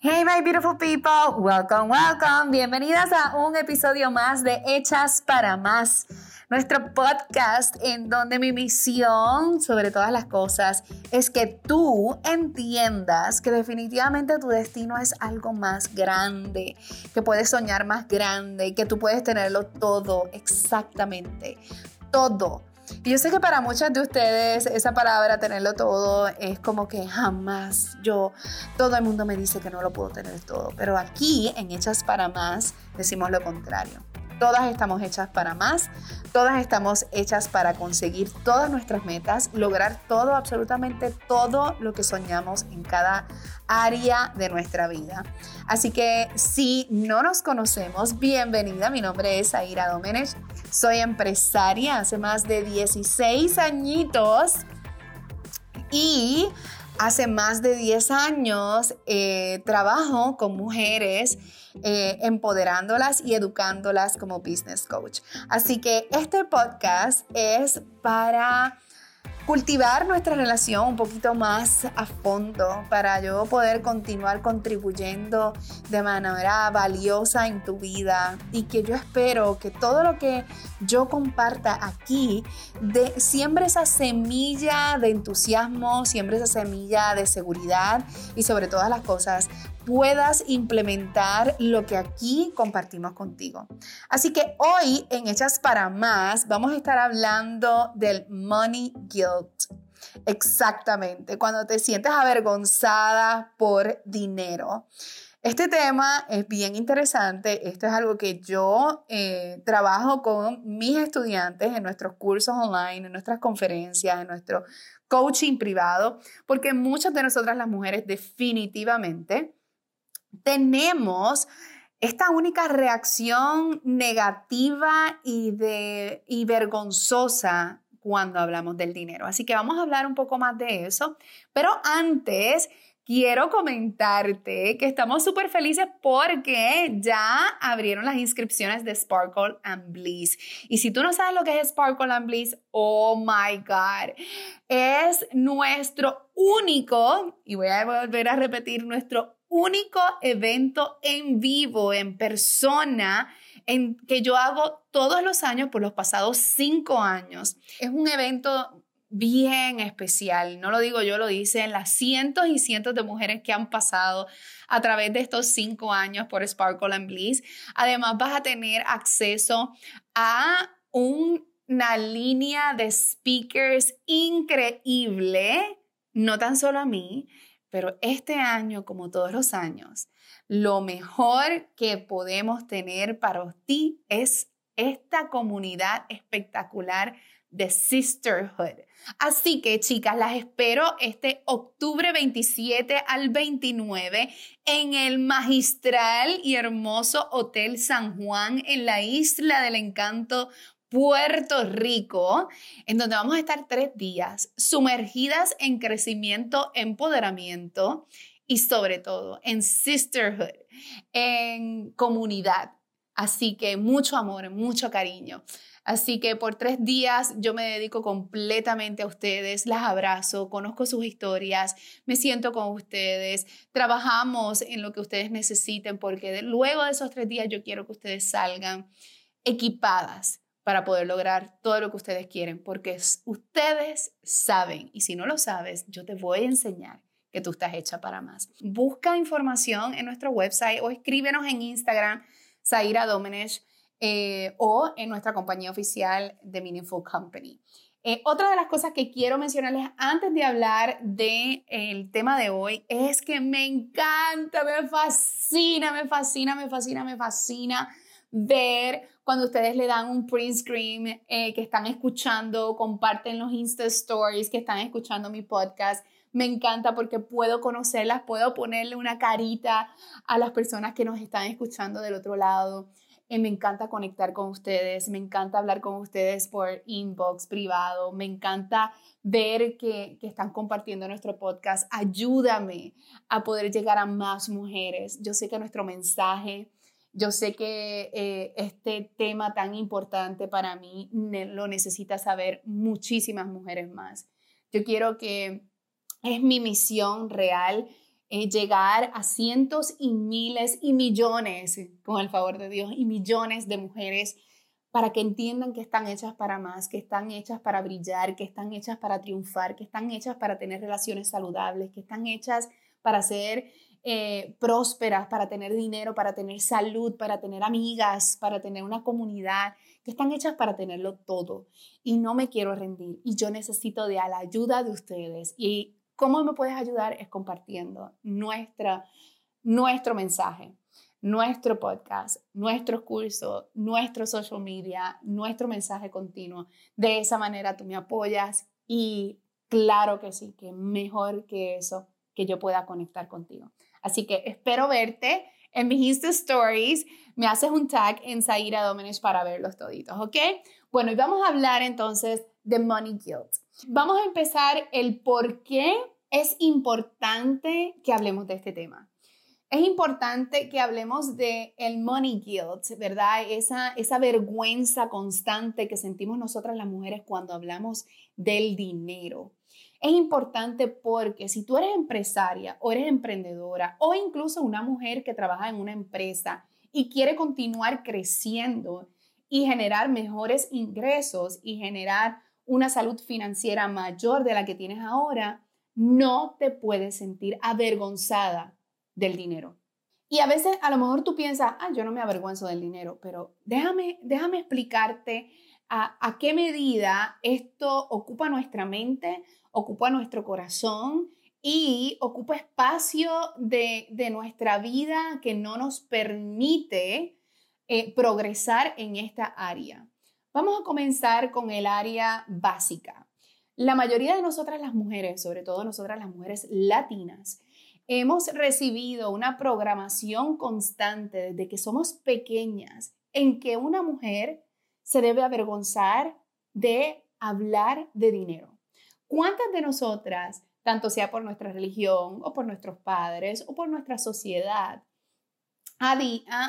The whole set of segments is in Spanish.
Hey my beautiful people, welcome, welcome. Bienvenidas a un episodio más de Hechas para Más, nuestro podcast en donde mi misión sobre todas las cosas es que tú entiendas que definitivamente tu destino es algo más grande, que puedes soñar más grande, que tú puedes tenerlo todo, exactamente, todo y yo sé que para muchas de ustedes esa palabra tenerlo todo es como que jamás yo, todo el mundo me dice que no lo puedo tener todo, pero aquí en Hechas para Más decimos lo contrario. Todas estamos hechas para más, todas estamos hechas para conseguir todas nuestras metas, lograr todo, absolutamente todo lo que soñamos en cada área de nuestra vida. Así que si no nos conocemos, bienvenida, mi nombre es Aira Domenech, soy empresaria hace más de 16 añitos y hace más de 10 años eh, trabajo con mujeres eh, empoderándolas y educándolas como business coach. Así que este podcast es para cultivar nuestra relación un poquito más a fondo para yo poder continuar contribuyendo de manera valiosa en tu vida. Y que yo espero que todo lo que yo comparta aquí de, siembre esa semilla de entusiasmo, siembre esa semilla de seguridad y sobre todas las cosas puedas implementar lo que aquí compartimos contigo. Así que hoy en Hechas para Más vamos a estar hablando del money guilt. Exactamente, cuando te sientes avergonzada por dinero. Este tema es bien interesante. Esto es algo que yo eh, trabajo con mis estudiantes en nuestros cursos online, en nuestras conferencias, en nuestro coaching privado, porque muchas de nosotras las mujeres definitivamente tenemos esta única reacción negativa y, de, y vergonzosa cuando hablamos del dinero. Así que vamos a hablar un poco más de eso. Pero antes, quiero comentarte que estamos súper felices porque ya abrieron las inscripciones de Sparkle and Bliss. Y si tú no sabes lo que es Sparkle and Bliss, oh my God, es nuestro único, y voy a volver a repetir, nuestro único evento en vivo, en persona, en que yo hago todos los años por los pasados cinco años. Es un evento bien especial, no lo digo yo, lo dicen las cientos y cientos de mujeres que han pasado a través de estos cinco años por Sparkle and Bliss. Además vas a tener acceso a una línea de speakers increíble, no tan solo a mí, pero este año, como todos los años, lo mejor que podemos tener para ti es esta comunidad espectacular de Sisterhood. Así que chicas, las espero este octubre 27 al 29 en el magistral y hermoso Hotel San Juan en la Isla del Encanto Puerto Rico, en donde vamos a estar tres días sumergidas en crecimiento, empoderamiento y sobre todo en sisterhood, en comunidad. Así que mucho amor, mucho cariño. Así que por tres días yo me dedico completamente a ustedes, las abrazo, conozco sus historias, me siento con ustedes, trabajamos en lo que ustedes necesiten, porque luego de esos tres días yo quiero que ustedes salgan equipadas para poder lograr todo lo que ustedes quieren, porque ustedes saben, y si no lo sabes, yo te voy a enseñar que tú estás hecha para más. Busca información en nuestro website o escríbenos en Instagram, Zaira Domenech, eh, o en nuestra compañía oficial de Meaningful Company. Eh, otra de las cosas que quiero mencionarles antes de hablar del el tema de hoy es que me encanta, me fascina, me fascina, me fascina, me fascina ver cuando ustedes le dan un print screen, eh, que están escuchando, comparten los Insta Stories, que están escuchando mi podcast. Me encanta porque puedo conocerlas, puedo ponerle una carita a las personas que nos están escuchando del otro lado. Eh, me encanta conectar con ustedes, me encanta hablar con ustedes por inbox privado, me encanta ver que, que están compartiendo nuestro podcast. Ayúdame a poder llegar a más mujeres. Yo sé que nuestro mensaje yo sé que eh, este tema tan importante para mí lo necesita saber muchísimas mujeres más. Yo quiero que es mi misión real eh, llegar a cientos y miles y millones, con el favor de Dios, y millones de mujeres para que entiendan que están hechas para más, que están hechas para brillar, que están hechas para triunfar, que están hechas para tener relaciones saludables, que están hechas para ser eh, prósperas, para tener dinero, para tener salud, para tener amigas, para tener una comunidad, que están hechas para tenerlo todo. Y no me quiero rendir y yo necesito de la ayuda de ustedes. Y cómo me puedes ayudar es compartiendo nuestra, nuestro mensaje nuestro podcast, nuestros cursos, nuestro social media, nuestro mensaje continuo. De esa manera tú me apoyas y claro que sí, que mejor que eso, que yo pueda conectar contigo. Así que espero verte en mis Insta Stories. Me haces un tag en Zaira Domenech para verlos toditos, ¿ok? Bueno, y vamos a hablar entonces de Money Guilt. Vamos a empezar el por qué es importante que hablemos de este tema. Es importante que hablemos de el money guilt, ¿verdad? Esa, esa vergüenza constante que sentimos nosotras las mujeres cuando hablamos del dinero. Es importante porque si tú eres empresaria o eres emprendedora o incluso una mujer que trabaja en una empresa y quiere continuar creciendo y generar mejores ingresos y generar una salud financiera mayor de la que tienes ahora, no te puedes sentir avergonzada del dinero. Y a veces a lo mejor tú piensas, ah, yo no me avergüenzo del dinero, pero déjame, déjame explicarte a, qué medida esto ocupa nuestra mente, ocupa nuestro corazón y ocupa espacio de, nuestra vida que no nos permite eh, progresar en esta área. Vamos a comenzar con el área básica. La mayoría de nosotras las mujeres, sobre todo nosotras las mujeres latinas, hemos recibido una programación constante desde que somos pequeñas en que una mujer se debe avergonzar de hablar de dinero. ¿Cuántas de nosotras, tanto sea por nuestra religión o por nuestros padres o por nuestra sociedad,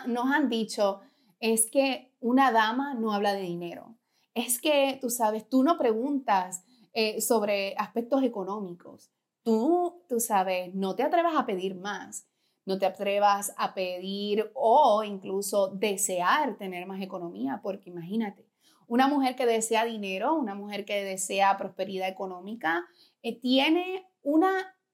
nos han dicho, es que una dama no habla de dinero? Es que, tú sabes, tú no preguntas eh, sobre aspectos económicos. Tú, tú sabes, no te atrevas a pedir más no te atrevas a pedir o incluso desear tener más economía, porque imagínate, una mujer que desea dinero, una mujer que desea prosperidad económica, eh, tiene una,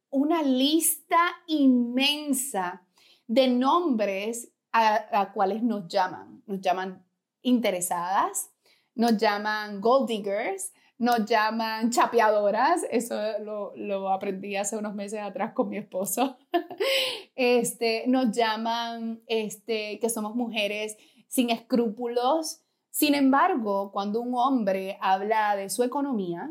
una lista inmensa de nombres a, a cuales nos llaman. Nos llaman interesadas, nos llaman gold diggers, nos llaman chapeadoras, eso lo, lo, aprendí hace unos meses atrás con mi esposo. Este, nos llaman este, que somos mujeres sin escrúpulos, sin embargo, cuando un hombre habla de su economía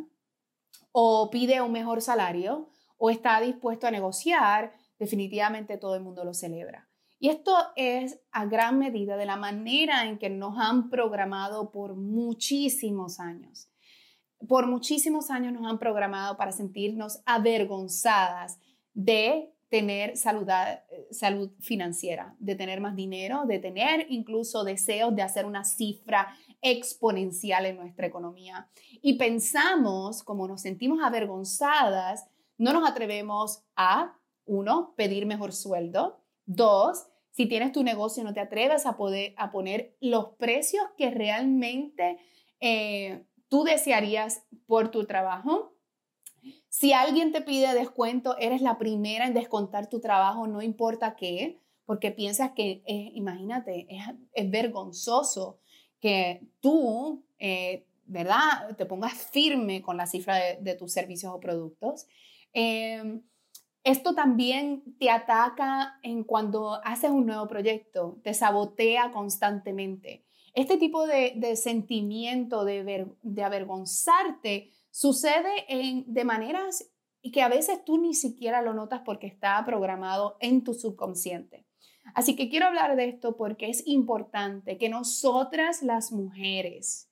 o pide un mejor salario o está dispuesto a negociar, definitivamente todo el mundo lo celebra. Y esto es a gran medida de la manera en que nos han programado por muchísimos años. Por muchísimos años nos han programado para sentirnos avergonzadas de tener salud, eh, salud financiera, de tener más dinero, de tener incluso deseos de hacer una cifra exponencial en nuestra economía. Y pensamos, como nos sentimos avergonzadas, no nos atrevemos a, uno, pedir mejor sueldo, dos, si tienes tu negocio, no te atreves a, poder, a poner los precios que realmente eh, tú desearías por tu trabajo. Si alguien te pide descuento, eres la primera en descontar tu trabajo, no importa qué, porque piensas que, imagínate, es, vergonzoso que tú, eh, ¿verdad?, te pongas firme con la cifra de, tus servicios o productos. Em, esto también te ataca en cuando haces un nuevo proyecto, te sabotea constantemente. Este tipo de, sentimiento de, de avergonzarte Sucede en, de maneras que a veces tú ni siquiera lo notas porque está programado en tu subconsciente. Así que quiero hablar de esto porque es importante que nosotras las mujeres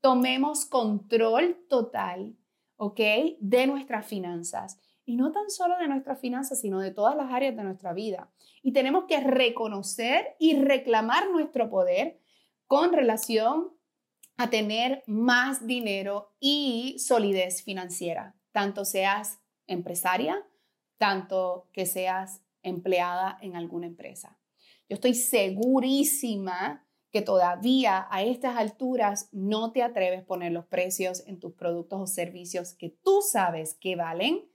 tomemos control total, ¿ok? De nuestras finanzas. Y no tan solo de nuestras finanzas, sino de todas las áreas de nuestra vida. Y tenemos que reconocer y reclamar nuestro poder con relación a tener más dinero y solidez financiera, tanto seas empresaria, tanto que seas empleada en alguna empresa. Yo estoy segurísima que todavía a estas alturas no te atreves a poner los precios en tus productos o servicios que tú sabes que valen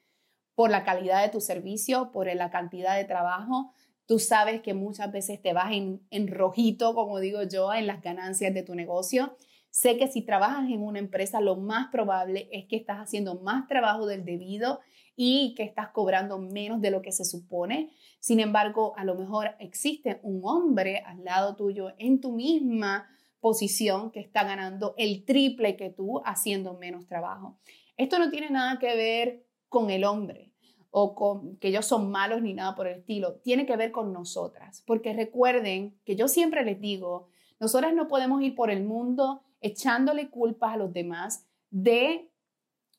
por la calidad de tu servicio, por la cantidad de trabajo. Tú sabes que muchas veces te vas en, en rojito, como digo yo, en las ganancias de tu negocio. Sé que si trabajas en una empresa, lo más probable es que estás haciendo más trabajo del debido y que estás cobrando menos de lo que se supone. Sin embargo, a lo mejor existe un hombre al lado tuyo en tu misma posición que está ganando el triple que tú haciendo menos trabajo. Esto no tiene nada que ver con el hombre o que ellos son malos ni nada por el estilo. Tiene que ver con nosotras. Porque recuerden que yo siempre les digo, nosotras no podemos ir por el mundo echándole culpas a los demás de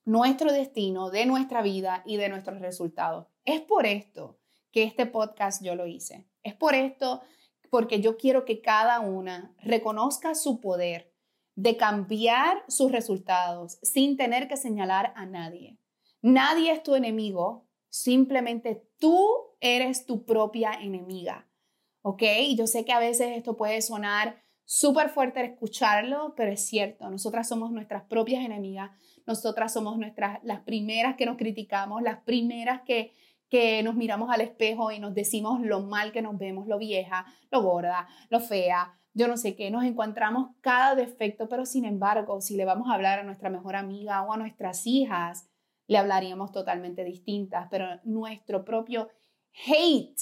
nuestro destino, de nuestra vida y de nuestros resultados. Es por esto que este podcast yo lo hice. Es por esto porque yo quiero que cada una reconozca su poder de cambiar sus resultados sin tener que señalar a nadie. Nadie es tu enemigo, simplemente tú eres tu propia enemiga. ¿Ok? Yo sé que a veces esto puede sonar súper fuerte escucharlo, pero es cierto, nosotras somos nuestras propias enemigas, nosotras somos nuestras, las primeras que nos criticamos, las primeras que, que nos miramos al espejo y nos decimos lo mal que nos vemos, lo vieja, lo gorda, lo fea, yo no sé qué, nos encontramos cada defecto, pero sin embargo, si le vamos a hablar a nuestra mejor amiga o a nuestras hijas, le hablaríamos totalmente distintas, pero nuestro propio hate,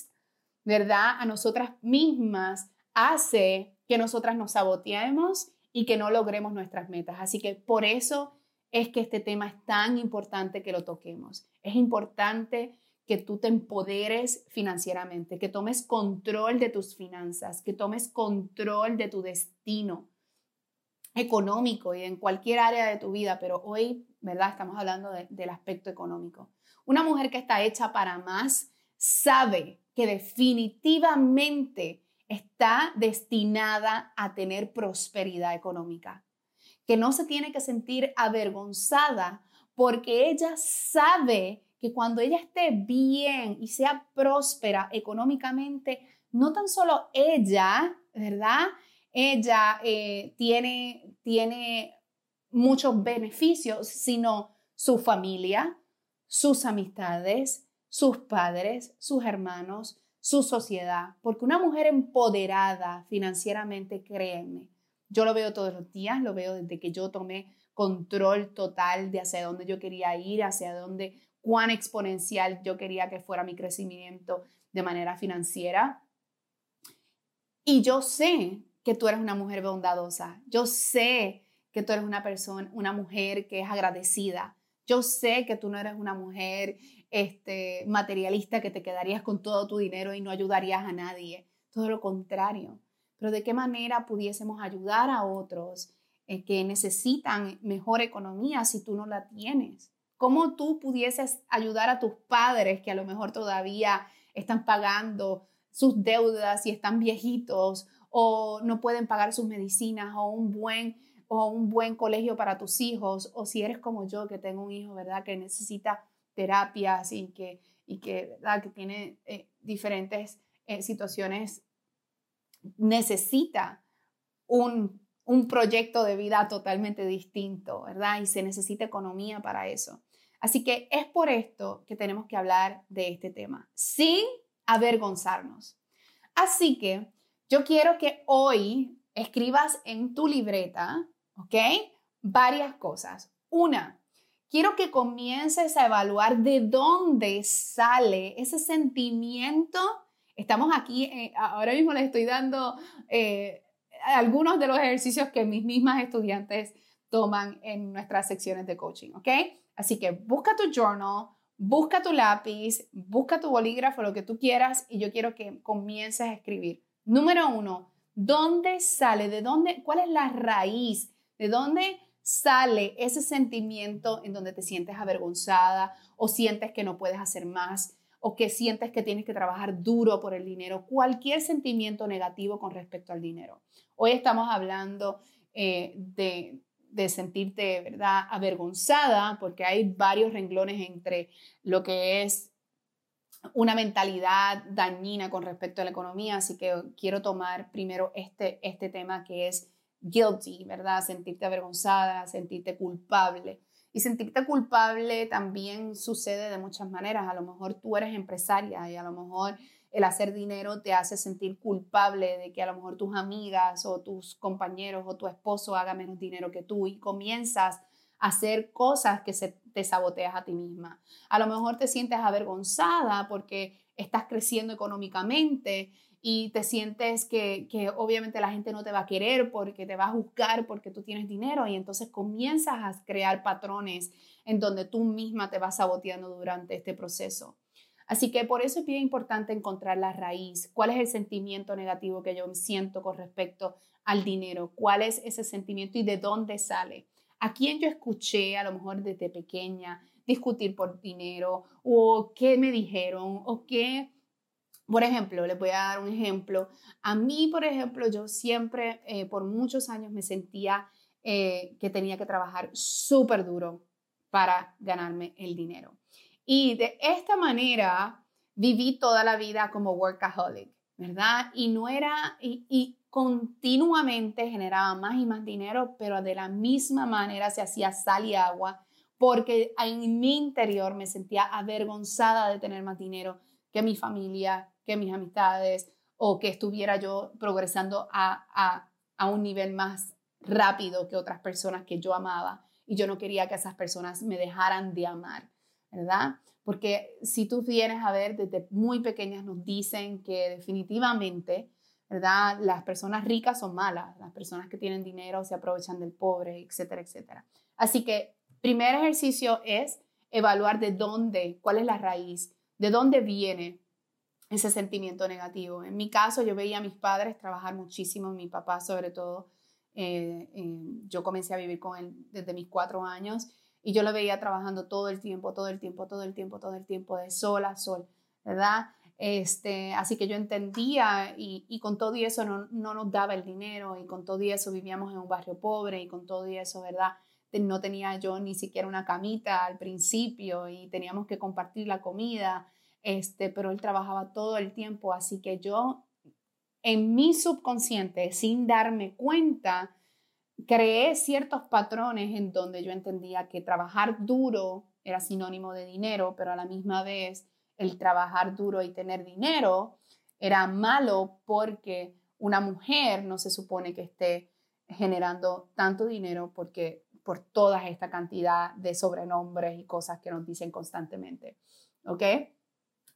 ¿verdad? A nosotras mismas hace que nosotras nos saboteemos y que no logremos nuestras metas. Así que por eso es que este tema es tan importante que lo toquemos. Es importante que tú te empoderes financieramente, que tomes control de tus finanzas, que tomes control de tu destino económico y en cualquier área de tu vida, pero hoy, ¿verdad? Estamos hablando del aspecto económico. Una mujer que está hecha para más sabe que definitivamente está destinada a tener prosperidad económica que no se tiene que sentir avergonzada porque ella sabe que cuando ella esté bien y sea próspera económicamente, no tan solo ella, ¿verdad? Ella eh, tiene, tiene muchos beneficios, sino su familia, sus amistades, sus padres, sus hermanos, su sociedad. Porque una mujer empoderada financieramente, créeme, yo lo veo todos los días, lo veo desde que yo tomé control total de hacia dónde yo quería ir, hacia dónde, cuán exponencial yo quería que fuera mi crecimiento de manera financiera. Y yo sé que tú eres una mujer bondadosa. Yo sé que tú eres una persona, una mujer que es agradecida. Yo sé que tú no eres una mujer este, materialista que te quedarías con todo tu dinero y no ayudarías a nadie. Todo lo contrario pero de qué manera pudiésemos ayudar a otros eh, que necesitan mejor economía si tú no la tienes. ¿Cómo tú pudieses ayudar a tus padres que a lo mejor todavía están pagando sus deudas y están viejitos o no pueden pagar sus medicinas o un buen o un buen colegio para tus hijos o si eres como yo que tengo un hijo, ¿verdad? Que necesita terapias y que, y que, que tiene eh, diferentes eh, situaciones necesita un, proyecto de vida totalmente distinto, ¿verdad? Y se necesita economía para eso. Así que es por esto que tenemos que hablar de este tema, sin avergonzarnos. Así que yo quiero que hoy escribas en tu libreta, ¿ok? Varias cosas. Una, quiero que comiences a evaluar de dónde sale ese sentimiento Estamos aquí, eh, ahora mismo les estoy dando eh, algunos de los ejercicios que mis mismas estudiantes toman en nuestras secciones de coaching, ¿ok? Así que busca tu journal, busca tu lápiz, busca tu bolígrafo, lo que tú quieras, y yo quiero que comiences a escribir. Número uno, ¿dónde sale? ¿De dónde? ¿Cuál es la raíz? ¿De dónde sale ese sentimiento en donde te sientes avergonzada o sientes que no puedes hacer más? o que sientes que tienes que trabajar duro por el dinero, cualquier sentimiento negativo con respecto al dinero. Hoy estamos hablando eh, de, de sentirte, ¿verdad?, avergonzada, porque hay varios renglones entre lo que es una mentalidad dañina con respecto a la economía, así que quiero tomar primero este, este tema que es guilty, ¿verdad? Sentirte avergonzada, sentirte culpable. Y sentirte culpable también sucede de muchas maneras. A lo mejor tú eres empresaria y a lo mejor el hacer dinero te hace sentir culpable de que a lo mejor tus amigas o tus compañeros o tu esposo haga menos dinero que tú y comienzas a hacer cosas que se, te saboteas a ti misma. A lo mejor te sientes avergonzada porque estás creciendo económicamente y te sientes que, que, obviamente la gente no te va a querer porque te va a juzgar porque tú tienes dinero y entonces comienzas a crear patrones en donde tú misma te vas saboteando durante este proceso. Así que por eso es bien importante encontrar la raíz. ¿Cuál es el sentimiento negativo que yo siento con respecto al dinero? ¿Cuál es ese sentimiento y de dónde sale? ¿A quién yo escuché a lo mejor desde pequeña discutir por dinero? ¿O qué me dijeron? ¿O qué? Por ejemplo, les voy a dar un ejemplo. A mí, por ejemplo, yo siempre, eh, por muchos años, me sentía eh, que tenía que trabajar súper duro para ganarme el dinero. Y de esta manera viví toda la vida como workaholic, ¿verdad? Y no era, y, continuamente generaba más y más dinero, pero de la misma manera se hacía sal y agua, porque en mi interior me sentía avergonzada de tener más dinero que mi familia, que mis amistades, o que estuviera yo progresando a, a, a un nivel más rápido que otras personas que yo amaba. Y yo no quería que esas personas me dejaran de amar. ¿verdad? Porque si tú vienes a ver, desde muy pequeñas nos dicen que definitivamente, ¿verdad? Las personas ricas son malas, las personas que tienen dinero se aprovechan del pobre, etcétera, etcétera. Así que primer ejercicio es evaluar de dónde, cuál es la raíz, de dónde viene ese sentimiento negativo. En mi caso, yo veía a mis padres trabajar muchísimo, mi papá sobre todo. Eh, eh, yo comencé a vivir con él desde mis cuatro años y yo lo veía trabajando todo el tiempo, todo el tiempo, todo el tiempo, todo el tiempo, de sol a sol, ¿verdad? Este, así que yo entendía y, y con todo y eso no, no, nos daba el dinero y con todo y eso vivíamos en un barrio pobre y con todo y eso, ¿verdad? No tenía yo ni siquiera una camita al principio y teníamos que compartir la comida, este, pero él trabajaba todo el tiempo, así que yo en mi subconsciente, sin darme cuenta, creé ciertos patrones en donde yo entendía que trabajar duro era sinónimo de dinero, pero a la misma vez el trabajar duro y tener dinero era malo porque una mujer no se supone que esté generando tanto dinero porque por toda esta cantidad de sobrenombres y cosas que nos dicen constantemente. ¿Ok?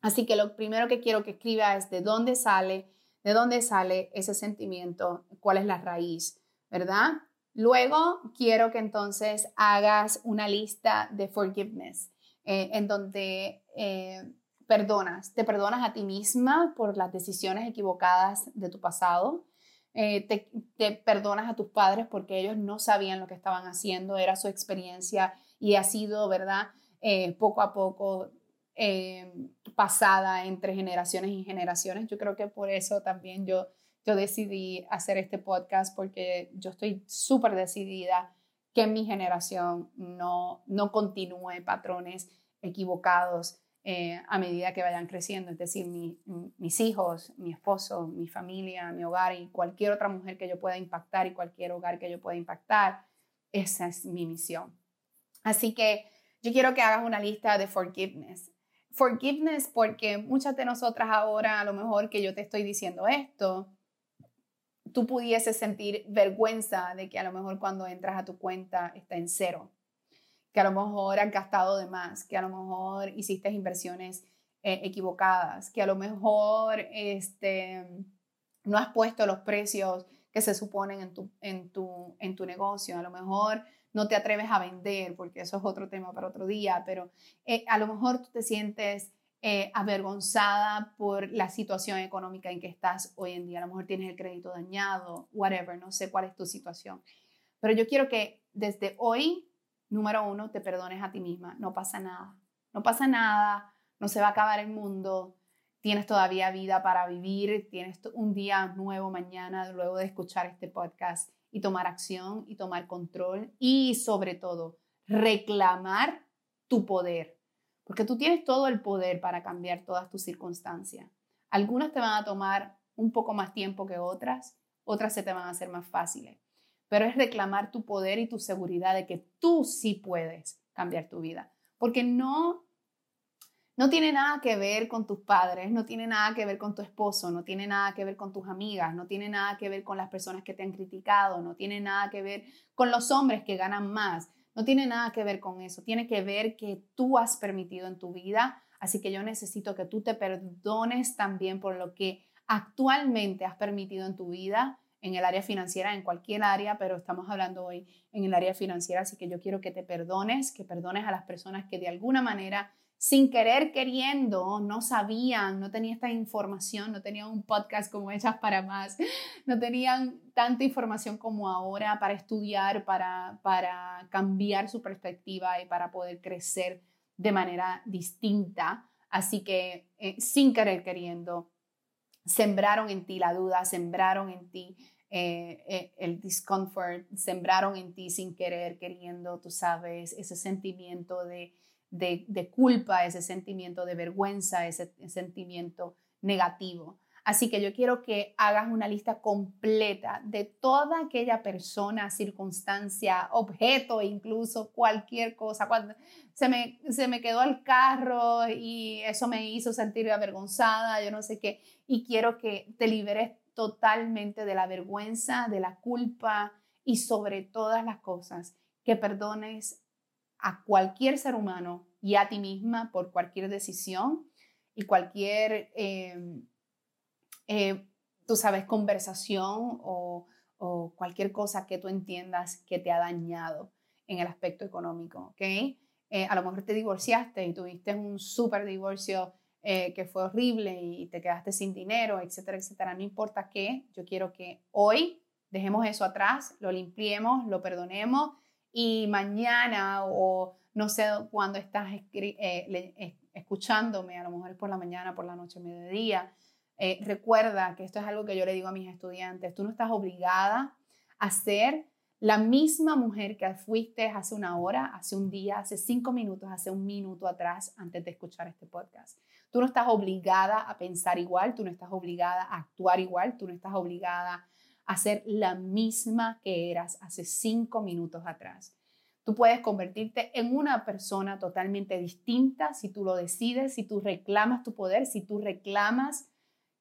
Así que lo primero que quiero que escriba es de dónde sale, de dónde sale ese sentimiento, cuál es la raíz, ¿verdad? Luego quiero que entonces hagas una lista de forgiveness, eh, en donde eh, perdonas, te perdonas a ti misma por las decisiones equivocadas de tu pasado, eh, te, te, perdonas a tus padres porque ellos no sabían lo que estaban haciendo, era su experiencia y ha sido, ¿verdad? poco a poco pasada entre generaciones y generaciones. Yo creo que por eso también yo yo decidí hacer este podcast porque yo estoy súper decidida que mi generación no, no continúe patrones equivocados eh, a medida que vayan creciendo. Es decir, mis hijos, mi esposo, mi familia, mi hogar y cualquier otra mujer que yo pueda impactar y cualquier hogar que yo pueda impactar. Esa es mi misión. Así que yo quiero que hagas una lista de forgiveness. Forgiveness porque muchas de nosotras ahora, a lo mejor que yo te estoy diciendo esto, tú pudieses sentir vergüenza de que a lo mejor cuando entras a tu cuenta está en cero, que a lo mejor has gastado de más, que a lo mejor hiciste inversiones eh, equivocadas, que a lo mejor este, no has puesto los precios que se suponen en tu, en, tu, en tu negocio, a lo mejor no te atreves a vender, porque eso es otro tema para otro día, pero eh, a lo mejor tú te sientes eh, avergonzada por la situación económica en que estás hoy en día. A lo mejor tienes el crédito dañado, whatever, no sé cuál es tu situación. Pero yo quiero que desde hoy, número uno, te perdones a ti misma. No pasa nada. No pasa nada. No se va a acabar el mundo. Tienes todavía vida para vivir. Tienes un día nuevo mañana luego de escuchar este podcast y tomar acción y tomar control y sobre todo reclamar tu poder. Porque tú tienes todo el poder para cambiar todas tus circunstancias. Algunas te van a tomar un poco más tiempo que otras, otras se te van a hacer más fáciles, pero es reclamar tu poder y tu seguridad de que tú sí puedes cambiar tu vida, porque no no tiene nada que ver con tus padres, no tiene nada que ver con tu esposo, no tiene nada que ver con tus amigas, no tiene nada que ver con las personas que te han criticado, no tiene nada que ver con los hombres que ganan más, no tiene nada que ver con eso, tiene que ver que tú has permitido en tu vida, así que yo necesito que tú te perdones también por lo que actualmente has permitido en tu vida, en el área financiera, en cualquier área, pero estamos hablando hoy en el área financiera, así que yo quiero que te perdones, que perdones a las personas que de alguna manera sin querer queriendo, no sabían, no tenían esta información, no tenían un podcast como Hechas para Más, no tenían tanta información como ahora para estudiar, para, para cambiar su perspectiva y para poder crecer de manera distinta. Así que eh, sin querer queriendo, sembraron en ti la duda, sembraron en ti eh, eh, el discomfort, sembraron en ti sin querer queriendo, tú sabes, ese sentimiento de de, culpa, ese sentimiento de vergüenza, ese, sentimiento negativo. Así que yo quiero que hagas una lista completa de toda aquella persona, circunstancia, objeto, incluso cualquier cosa. Cuando se me, se me quedó el carro y eso me hizo sentir avergonzada, yo no sé qué. Y quiero que te liberes totalmente de la vergüenza, de la culpa y sobre todas las cosas, que perdones a cualquier ser humano y a ti misma por cualquier decisión y cualquier, em, eh, tú sabes, conversación o, cualquier cosa que tú entiendas que te ha dañado en el aspecto económico, ¿ok? Eh, a lo mejor te divorciaste y tuviste un súper divorcio eh, que fue horrible y te quedaste sin dinero, etcétera, etcétera. No importa qué, yo quiero que hoy dejemos eso atrás, lo limpiemos, lo perdonemos y mañana o no sé cuándo estás eh, escuchándome, a lo mejor es por la mañana, por la noche, mediodía, eh, recuerda que esto es algo que yo le digo a mis estudiantes, tú no estás obligada a ser la misma mujer que fuiste hace una hora, hace un día, hace cinco minutos, hace un minuto atrás antes de escuchar este podcast. Tú no estás obligada a pensar igual, tú no estás obligada a actuar igual, tú no estás obligada a ser la misma que eras hace cinco minutos atrás. Tú puedes convertirte en una persona totalmente distinta si tú lo decides, si tú reclamas tu poder, si tú reclamas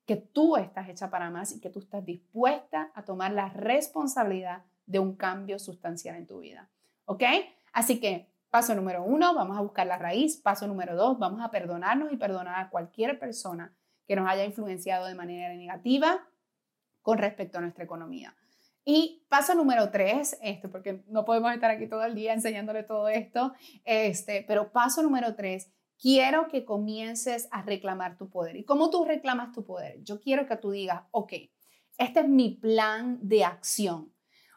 que tú estás hecha para más y que tú estás dispuesta a tomar la responsabilidad de un cambio sustancial en tu vida. ¿Ok? Así que paso número uno, vamos a buscar la raíz. Paso número dos, vamos a perdonarnos y perdonar a cualquier persona que nos haya influenciado de manera negativa con respecto a nuestra economía. Y paso número tres, esto, porque no podemos estar aquí todo el día enseñándole todo esto, este, pero paso número tres, quiero que comiences a reclamar tu poder. ¿Y cómo tú reclamas tu poder? Yo quiero que tú digas, ok, este es mi plan de acción.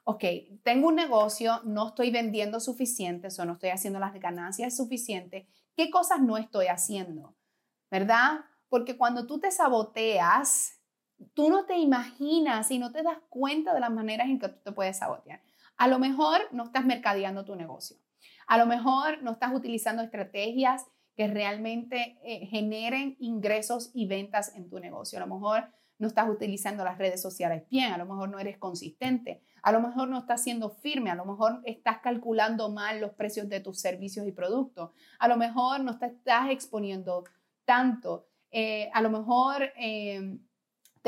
Ok, tengo un negocio, no estoy vendiendo suficiente o no estoy haciendo las ganancias suficientes. ¿Qué cosas no estoy haciendo? ¿Verdad? Porque cuando tú te saboteas, tú no te imaginas y no te das cuenta de las maneras en que tú te puedes sabotear. A lo mejor no estás mercadeando tu negocio. A lo mejor no estás utilizando estrategias que realmente eh, generen ingresos y ventas en tu negocio. A lo mejor no estás utilizando las redes sociales bien, a lo mejor no eres consistente, a lo mejor no estás siendo firme, a lo mejor estás calculando mal los precios de tus servicios y productos, a lo mejor no te estás exponiendo tanto, eh, a lo mejor em,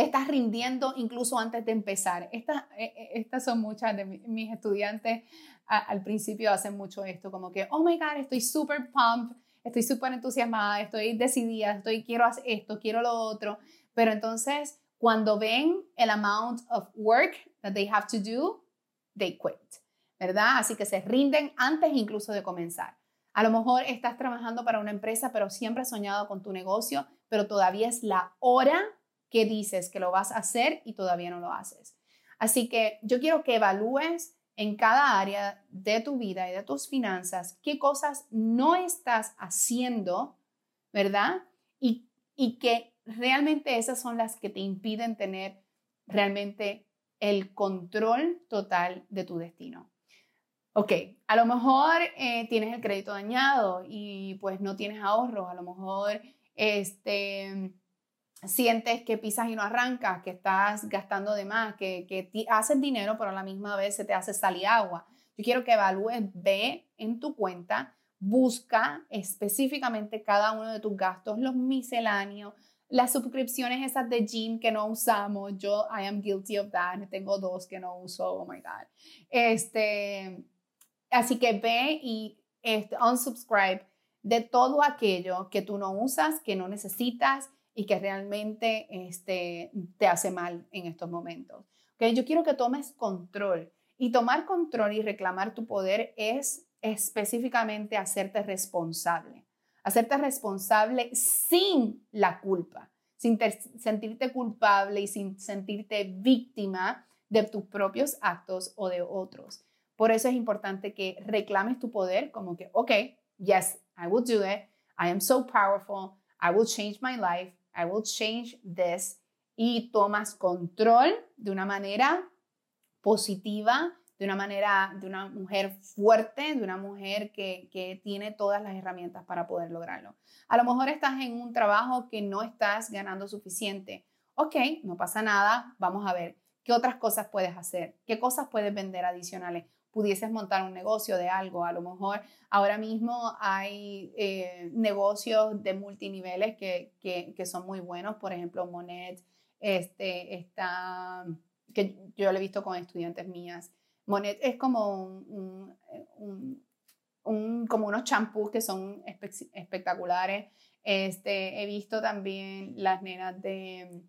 te estás rindiendo incluso antes de empezar. Estas, eh, eh, estas son muchas de mis estudiantes al principio hacen mucho esto, como que, oh my God, estoy súper pumped, estoy súper entusiasmada, estoy decidida, estoy, quiero hacer esto, quiero lo otro, pero entonces cuando ven el amount of work that they have to do, they quit, ¿verdad? Así que se rinden antes incluso de comenzar. A lo mejor estás trabajando para una empresa, pero siempre has soñado con tu negocio, pero todavía es la hora que dices que lo vas a hacer y todavía no lo haces. Así que yo quiero que evalúes en cada área de tu vida y de tus finanzas qué cosas no estás haciendo, ¿verdad? Y, y que realmente esas son las que te impiden tener realmente el control total de tu destino. Ok, a lo mejor eh, tienes el crédito dañado y pues no tienes ahorros, a lo mejor este, sientes que pisas y no arrancas, que estás gastando de más, que, que haces dinero, pero a la misma vez se te hace salir agua. Yo quiero que evalúes, ve en tu cuenta, busca específicamente cada uno de tus gastos, los misceláneos, las suscripciones esas de gym que no usamos. Yo, I am guilty of that. Tengo dos que no uso. Oh my God. Este, Así que ve y este, unsubscribe de todo aquello que tú no usas, que no necesitas y que realmente este, te hace mal en estos momentos. ¿Okay? Yo quiero que tomes control y tomar control y reclamar tu poder es específicamente hacerte responsable. Hacerte responsable sin la culpa, sin sentirte culpable y sin sentirte víctima de tus propios actos o de otros. Por eso es importante que reclames tu poder como que, ok, yes, I will do it. I am so powerful. I will change my life. I will change this. Y tomas control de una manera positiva, de una manera, de una mujer fuerte, de una mujer que, que tiene todas las herramientas para poder lograrlo. A lo mejor estás en un trabajo que no estás ganando suficiente. Ok, no pasa nada. Vamos a ver qué otras cosas puedes hacer, qué cosas puedes vender adicionales pudieses montar un negocio de algo. A lo mejor ahora mismo hay eh, negocios de multiniveles que, que, son muy buenos. Por ejemplo, Monet este, está, que yo lo he visto con estudiantes mías. Monet es como, un, un, como unos champús que son espectaculares. Este, he visto también las nenas de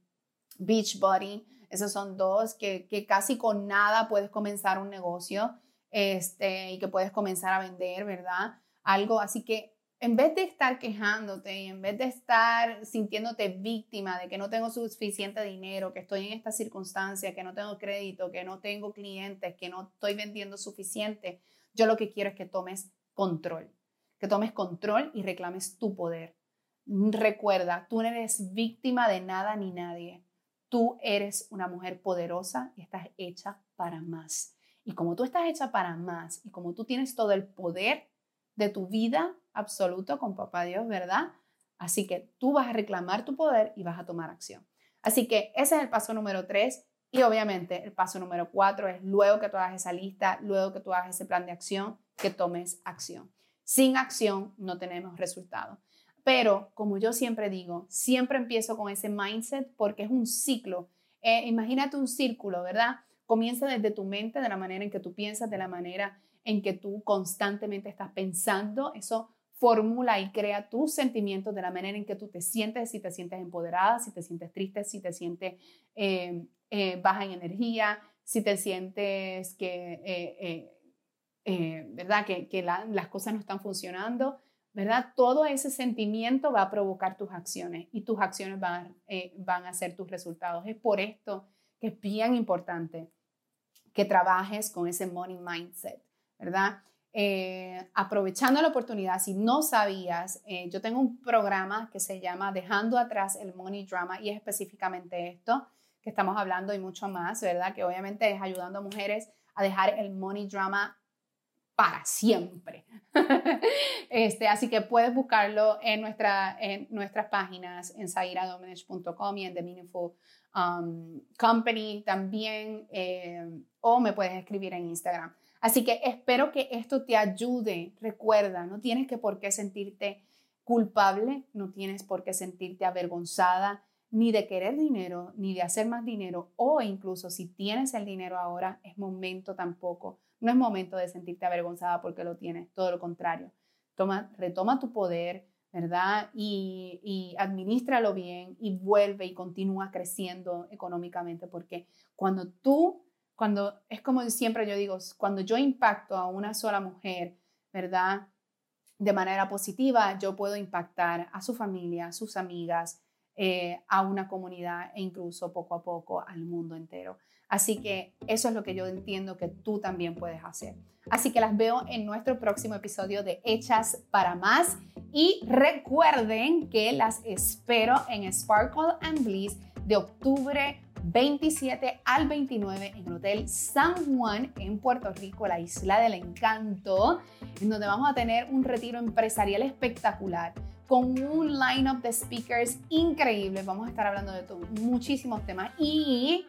Beachbody. Esos son dos que, que casi con nada puedes comenzar un negocio este, y que puedes comenzar a vender, ¿verdad? Algo así que en vez de estar quejándote y en vez de estar sintiéndote víctima de que no tengo suficiente dinero, que estoy en esta circunstancia, que no tengo crédito, que no tengo clientes, que no estoy vendiendo suficiente, yo lo que quiero es que tomes control, que tomes control y reclames tu poder. Recuerda, tú no eres víctima de nada ni nadie. Tú eres una mujer poderosa y estás hecha para más. Y como tú estás hecha para más y como tú tienes todo el poder de tu vida absoluto con papá Dios, ¿verdad? Así que tú vas a reclamar tu poder y vas a tomar acción. Así que ese es el paso número tres. Y obviamente el paso número cuatro es luego que tú hagas esa lista, luego que tú hagas ese plan de acción, que tomes acción. Sin acción no tenemos resultado. Pero como yo siempre digo, siempre empiezo con ese mindset porque es un ciclo. Eh, imagínate un círculo, ¿verdad? Comienza desde tu mente, de la manera en que tú piensas, de la manera en que tú constantemente estás pensando. Eso formula y crea tus sentimientos de la manera en que tú te sientes, si te sientes empoderada, si te sientes triste, si te sientes eh, eh, baja en energía, si te sientes que, eh, ¿verdad? que, las cosas no están funcionando, ¿verdad? Todo ese sentimiento va a provocar tus acciones y tus acciones van, van a ser tus resultados. Es por esto que es bien importante que trabajes con ese money mindset, ¿verdad? Eh, aprovechando la oportunidad, si no sabías, eh, yo tengo un programa que se llama Dejando atrás el Money Drama y es específicamente esto que estamos hablando y mucho más, ¿verdad? Que obviamente es ayudando a mujeres a dejar el Money Drama para siempre. este, así que puedes buscarlo en, en nuestras páginas en sairadomenech.com y en The Meaningful Um, company también, eh, o me puedes escribir en Instagram. Así que espero que esto te ayude. Recuerda, no tienes que por qué sentirte culpable, no tienes por qué sentirte avergonzada, ni de querer dinero, ni de hacer más dinero, o incluso si tienes el dinero ahora, es momento tampoco, no es momento de sentirte avergonzada porque lo tienes, todo lo contrario. Toma, retoma tu poder, ¿verdad? Y, y administralo bien y vuelve y continúa creciendo económicamente, porque cuando tú, cuando es como siempre yo digo, cuando yo impacto a una sola mujer, ¿verdad? De manera positiva, yo puedo impactar a su familia, a sus amigas, eh, a una comunidad e incluso poco a poco al mundo entero. Así que eso es lo que yo entiendo que tú también puedes hacer. Así que las veo en nuestro próximo episodio de Hechas para Más. Y recuerden que las espero en Sparkle and Bliss de octubre 27 al 29 en el Hotel San Juan en Puerto Rico, la isla del encanto, en donde vamos a tener un retiro empresarial espectacular con un lineup de speakers increíble. Vamos a estar hablando de muchísimos temas y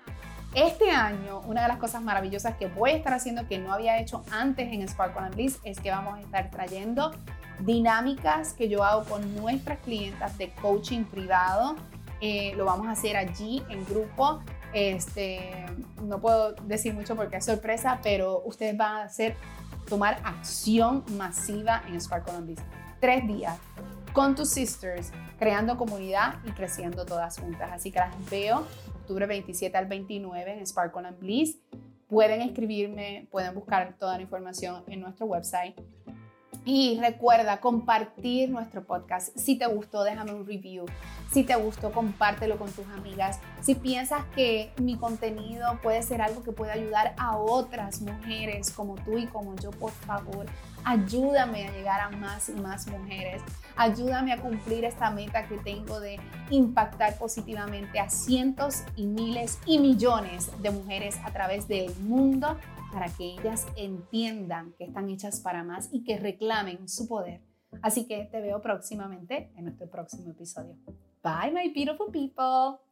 este año, una de las cosas maravillosas que voy a estar haciendo que no había hecho antes en Sparkle and Bliss es que vamos a estar trayendo dinámicas que yo hago con nuestras clientas de coaching privado. Eh, lo vamos a hacer allí en grupo. Este, no puedo decir mucho porque es sorpresa, pero ustedes van a hacer tomar acción masiva en Sparkle and Bliss. Tres días con tus sisters, creando comunidad y creciendo todas juntas. Así que las veo octubre 27 al 29 en Sparkle and Bliss. Pueden escribirme, pueden buscar toda la información en nuestro website y recuerda compartir nuestro podcast. Si te gustó, déjame un review. Si te gustó, compártelo con tus amigas. Si piensas que mi contenido puede ser algo que puede ayudar a otras mujeres como tú y como yo, por favor, ayúdame a llegar a más y más mujeres. Ayúdame a cumplir esta meta que tengo de impactar positivamente a cientos y miles y millones de mujeres a través del mundo para que ellas entiendan que están hechas para más y que reclamen su poder. Así que te veo próximamente en nuestro próximo episodio. Bye, my beautiful people.